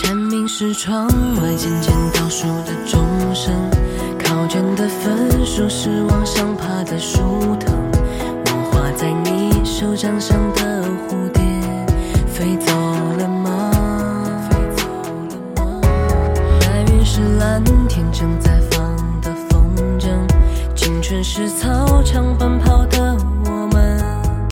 蝉鸣是窗外渐渐倒数的钟声考卷的分数是往上爬的树藤我画在你手掌上的蝴蝶飞走了吗？飞走了吗白云是蓝天正在放的风筝青春是操场奔跑